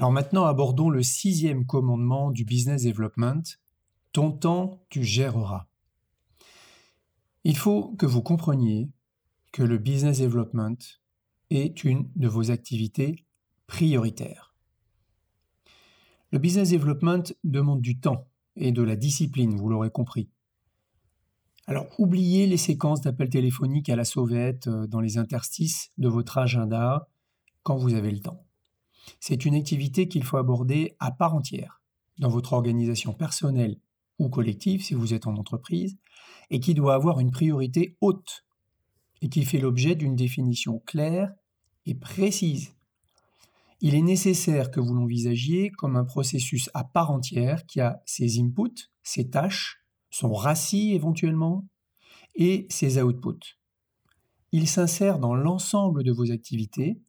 Alors maintenant, abordons le sixième commandement du business development. Ton temps, tu géreras. Il faut que vous compreniez que le business development est une de vos activités prioritaires. Le business development demande du temps et de la discipline, vous l'aurez compris. Alors oubliez les séquences d'appels téléphoniques à la sauvette euh, dans les interstices de votre agenda quand vous avez le temps. C'est une activité qu'il faut aborder à part entière dans votre organisation personnelle ou collective si vous êtes en entreprise et qui doit avoir une priorité haute et qui fait l'objet d'une définition claire et précise. Il est nécessaire que vous l'envisagiez comme un processus à part entière qui a ses inputs, ses tâches, son RACI éventuellement, et ses outputs. Il s'insère dans l'ensemble de vos activités,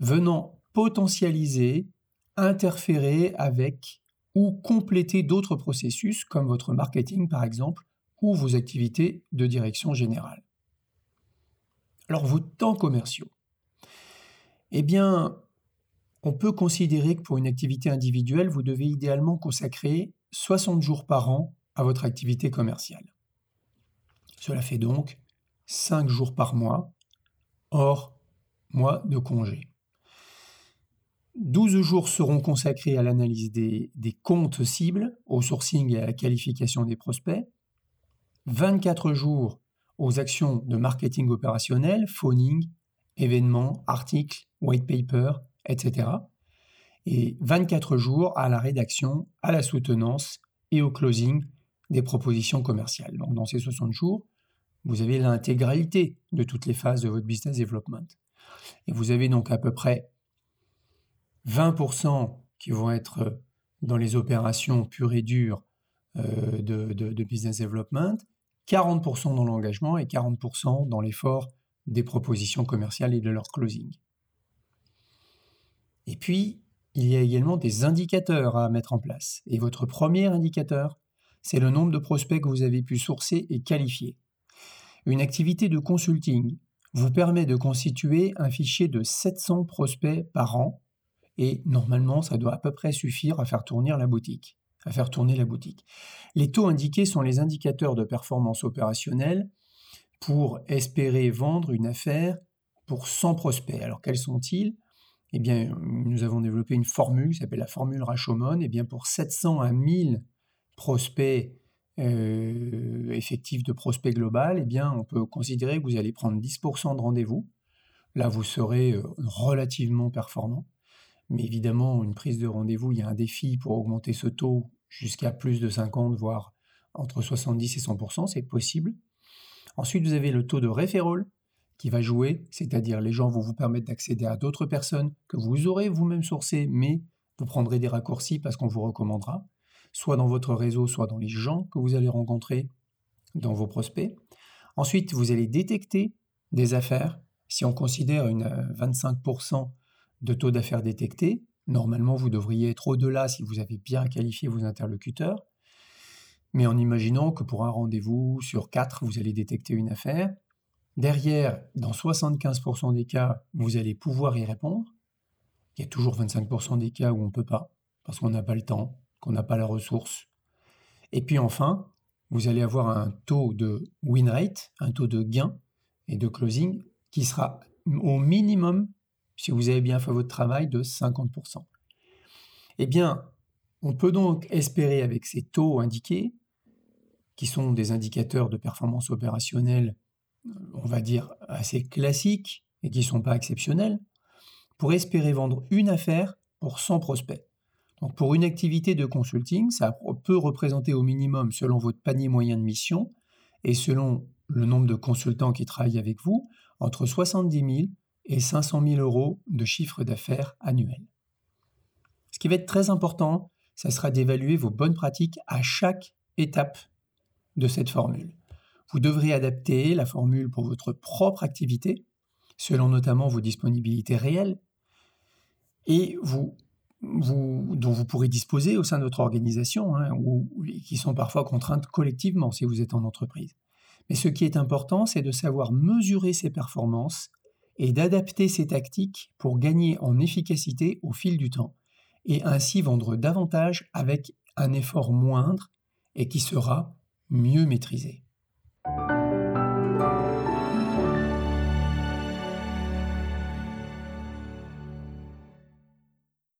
venant potentialiser, interférer avec ou compléter d'autres processus comme votre marketing par exemple, ou vos activités de direction générale. Alors vos temps commerciaux. Eh bien, on peut considérer que pour une activité individuelle, vous devez idéalement consacrer 60 jours par an à votre activité commerciale. Cela fait donc 5 jours par mois, hors mois de congé. 12 jours seront consacrés à l'analyse des, comptes cibles, au sourcing et à la qualification des prospects. 24 jours aux actions de marketing opérationnel, phoning, événements, articles, white paper, etc. Et 24 jours à la rédaction, à la soutenance et au closing des propositions commerciales. Dans ces 60 jours, vous avez l'intégralité de toutes les phases de votre business development. Et vous avez donc à peu près 20% qui vont être dans les opérations pures et dures euh, de, business development, 40% dans l'engagement et 40% dans l'effort des propositions commerciales et de leur closing. Et puis, il y a également des indicateurs à mettre en place. Et votre premier indicateur, c'est le nombre de prospects que vous avez pu sourcer et qualifier. Une activité de consulting vous permet de constituer un fichier de 700 prospects par an et normalement ça doit à peu près suffire à faire tourner la boutique à faire tourner la boutique. Les taux indiqués sont les indicateurs de performance opérationnelle pour espérer vendre une affaire pour 100 prospects. Alors quels sont-ils? Eh bien, nous avons développé une formule qui s'appelle la formule Rashomon. Eh bien, pour 700 à 1000 prospects euh, effectifs de prospects global, eh bien, on peut considérer que vous allez prendre 10% de rendez-vous. Là, vous serez euh, relativement performant. Mais évidemment, une prise de rendez-vous, il y a un défi pour augmenter ce taux jusqu'à plus de 50, voire entre 70 et 100%, c'est possible. Ensuite, vous avez le taux de référol qui va jouer, c'est-à-dire les gens vont vous permettre d'accéder à d'autres personnes que vous aurez vous-même sourcées, mais vous prendrez des raccourcis parce qu'on vous recommandera, soit dans votre réseau, soit dans les gens que vous allez rencontrer dans vos prospects. Ensuite, vous allez détecter des affaires. Si on considère une 25% euh, de taux d'affaires détectés, Normalement, vous devriez être au-delà si vous avez bien qualifié vos interlocuteurs. Mais en imaginant que pour un rendez-vous sur quatre, vous allez détecter une affaire, derrière, dans 75% des cas, vous allez pouvoir y répondre. Il y a toujours 25% des cas où on ne peut pas, parce qu'on n'a pas le temps, qu'on n'a pas la ressource. Et puis enfin, vous allez avoir un taux de win rate, un taux de gain et de closing qui sera au minimum si vous avez bien fait votre travail, de 50%. Eh bien, on peut donc espérer avec ces taux indiqués, qui sont des indicateurs de performance opérationnelle, on va dire, assez classiques et qui ne sont pas exceptionnels, pour espérer vendre une affaire pour 100 prospects. Donc pour une activité de consulting, ça peut représenter au minimum, selon votre panier moyen de mission et selon le nombre de consultants qui travaillent avec vous, entre 70 000 et 500 000 euros de chiffre d'affaires annuel. Ce qui va être très important, ça sera d'évaluer vos bonnes pratiques à chaque étape de cette formule. Vous devrez adapter la formule pour votre propre activité, selon notamment vos disponibilités réelles, et dont vous pourrez disposer au sein de votre organisation, hein, ou qui sont parfois contraintes collectivement si vous êtes en entreprise. Mais ce qui est important, c'est de savoir mesurer ses performances et d'adapter ses tactiques pour gagner en efficacité au fil du temps et ainsi vendre davantage avec un effort moindre et qui sera mieux maîtrisé.